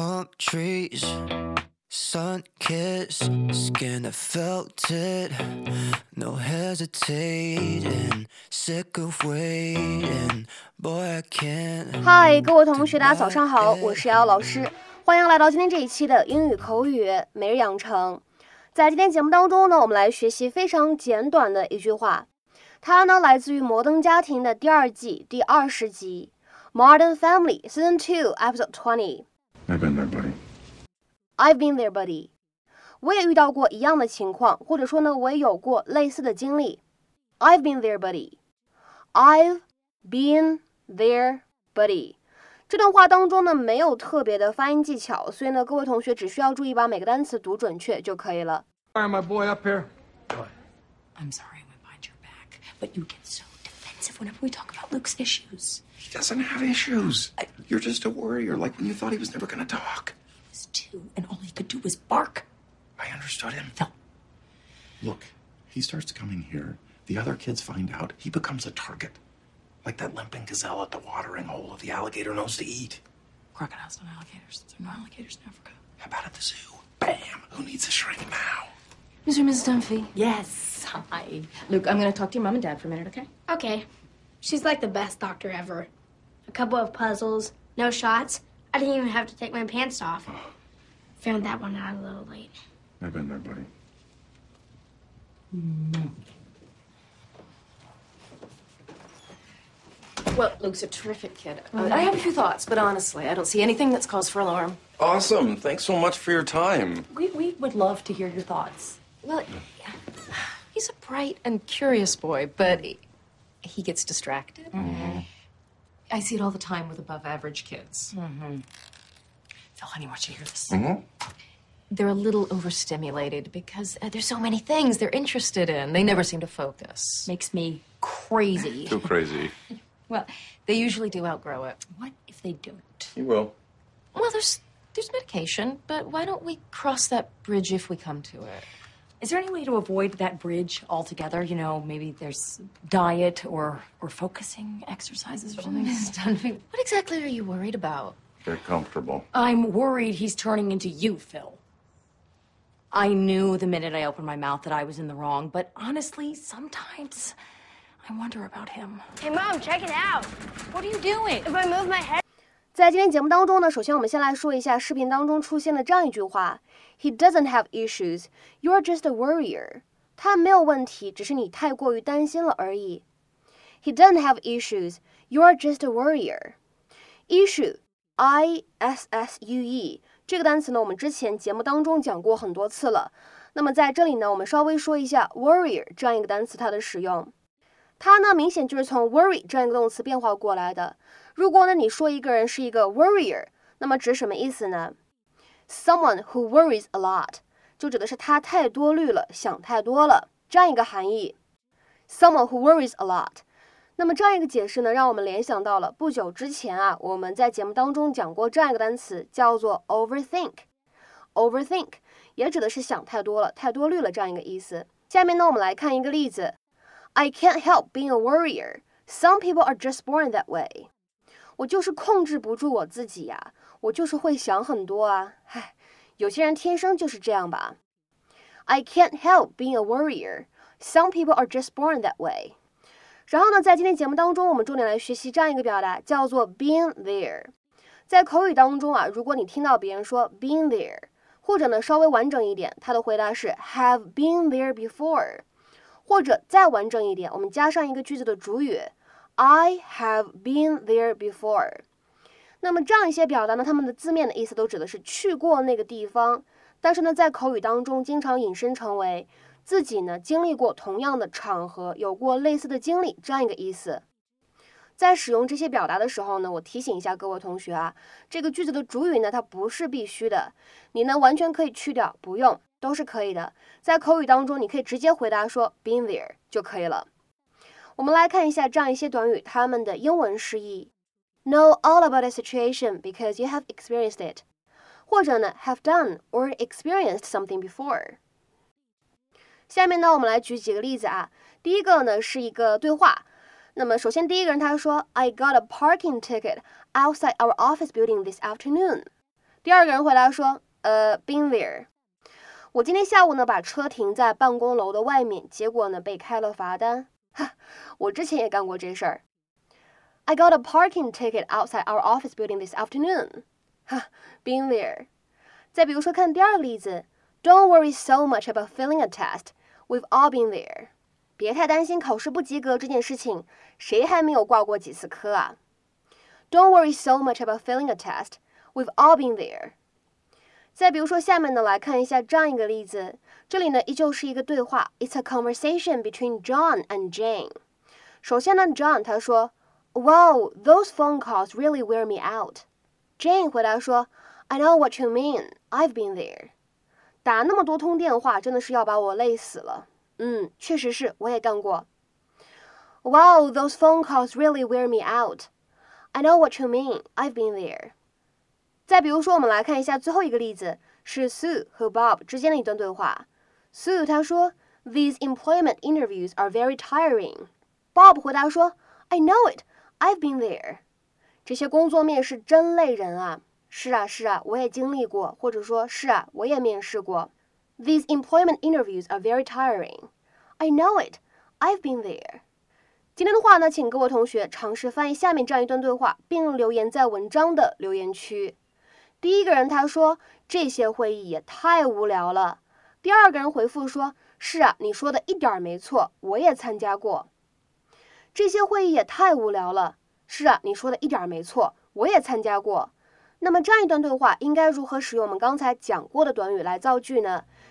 palm trees, sun kissed skin. I felt it, no hesitating. Sick of waiting, boy I can't. 嗨，各位同学，大家早上好，我是瑶老师，欢迎来到今天这一期的英语口语每日养成。在今天节目当中呢，我们来学习非常简短的一句话，它呢来自于《摩登家庭》的第二季第二十集，《Modern Family》Season Two Episode Twenty。I've been there, buddy. I've been there, buddy。我也遇到过一样的情况，或者说呢，我也有过类似的经历。I've been there, buddy. I've been there, buddy. 这段话当中呢，没有特别的发音技巧，所以呢，各位同学只需要注意把每个单词读准确就可以了。 Fire my boy up here. I'm sorry I went behind your back, but you get so defensive whenever we talk about Luke's issues. He doesn't have issues. You're just a worrier, like when you thought he was never gonna talk. He was two, and all he could do was bark. I understood him. Phil, Look, he starts coming here. The other kids find out. He becomes a target. Like that limping gazelle at the watering hole if the alligator knows to eat. crocodiles don't alligators. There are no alligators in Africa. How about at the zoo? Bam! Who needs a shrink now? Mr. and Mrs. Dunphy. Yes. Hi. Luke, I'm going to talk to your mom and dad for a minute, okay? Okay. She's like the best doctor ever. A couple of puzzles, no shots. I didn't even have to take my pants off. Found that one out a little late. I've been there, buddy. Well, Luke's a terrific kid. Uh, I have a few thoughts, but honestly, I don't see anything that's cause for alarm. Awesome. Thanks so much for your time. We, we would love to hear your thoughts. Well, he's a bright and curious boy, but he, he gets distracted. Mm-hmm. I see it all the time with above average kids. Mm-hmm. Phil, honey, I want you hear this. Mm-hmm. They're a little overstimulated because uh, there's so many things they're interested in. They never seem to focus. makes me crazy. Too crazy. Well, they usually do outgrow it. what if they don't? You will. Well, there's there's medication, but why don't we cross that bridge if we come to it? Is there any way to avoid that bridge altogether? You know, maybe there's diet or or focusing exercises or something. What exactly are you worried about? They're comfortable. I'm worried he's turning into you, Phil. I knew the minute I opened my mouth that I was in the wrong, but honestly, sometimes I wonder about him. Hey, Mom, check it out. What are you doing? If I move my head, 在今天节目当中呢，首先我们先来说一下视频当中出现的这样一句话：He doesn't have issues, you're just a worrier。他没有问题，只是你太过于担心了而已。He doesn't have issues, you're just a worrier。Issue, I S S U E 这个单词呢，我们之前节目当中讲过很多次了。那么在这里呢，我们稍微说一下 worrier 这样一个单词它的使用。它呢，明显就是从 worry 这样一个动词变化过来的。如果呢你说一个人是一个 worrier，那么指什么意思呢？Someone who worries a lot，就指的是他太多虑了，想太多了这样一个含义。Someone who worries a lot。那么这样一个解释呢，让我们联想到了不久之前啊，我们在节目当中讲过这样一个单词，叫做 overthink。overthink 也指的是想太多了，太多虑了这样一个意思。下面呢，我们来看一个例子。I can't help being a worrier. Some people are just born that way. 我就是控制不住我自己呀、我就是会想很多啊。唉，有些人天生就是这样吧。I can't help being a worrier. Some people are just born that way. 然后呢，在今天节目当中，我们重点来学习这样一个表达，叫做 been there。在口语当中啊，如果你听到别人说 been there，或者呢稍微完整一点，他的回答是 have been there before。 或者再完整一点，我们加上一个句子的主语，I have been there before。那么这样一些表达呢，它们的字面的意思都指的是去过那个地方，但是呢，在口语当中经常引申成为自己呢经历过同样的场合，有过类似的经历这样一个意思。在使用这些表达的时候呢，我提醒一下各位同学啊，这个句子的主语呢，它不是必须的，你呢完全可以去掉，不用。都是可以的。在口语当中，你可以直接回答说 been there 就可以了。我们来看一下这样一些短语，它们的英文释义：know all about a situation because you have experienced it，或者呢 have done or experienced something before。下面呢，我们来举几个例子啊。第一个呢是一个对话。那么首先第一个人他说：“I got a parking ticket outside our office building this afternoon。” 第二个人回答说，呃，been there。我今天下午呢把车停在办公楼的外面，结果呢被开了罚单。哈，我之前也干过这事儿。I got a parking ticket outside our office building this afternoon. 哈，been there。再比如说，看第二个例子，Don't worry so much about failing a test. We've all been there. 别太担心考试不及格这件事情，谁还没有挂过几次科啊？Don't worry so much about failing a test. We've all been there. 再比如说，下面呢来看一下这样一个例子，这里呢依旧是一个对话，It's a conversation between John and Jane。首先呢，John 他说，Wow, those phone calls really wear me out。Jane 回答说，I know what you mean. I've been there. 打那么多通电话，真的是要把我累死了。 嗯，确实是，我也干过。Wow, those phone calls really wear me out. I know what you mean. I've been there. 再比如说，我们来看一下最后一个例子，是 Sue 和 Bob 之间的一段对话。Sue 她说，These employment interviews are very tiring。Bob 回答说，I know it, I've been there。这些工作面试真累人啊！是啊，是啊，我也经历过，或者说是啊，我也面试过。These employment interviews are very tiring. I know it, I've been there。今天的话呢，请各位同学尝试翻译下面这样一段对话，并留言在文章的留言区。第一个人他说这些会议也太无聊了。第二个人回复说：“是啊，你说的一点没错，我也参加过。这些会议也太无聊了。是啊，你说的一点没错，我也参加过。那么这样一段对话应该如何使用我们刚才讲过的短语来造句呢？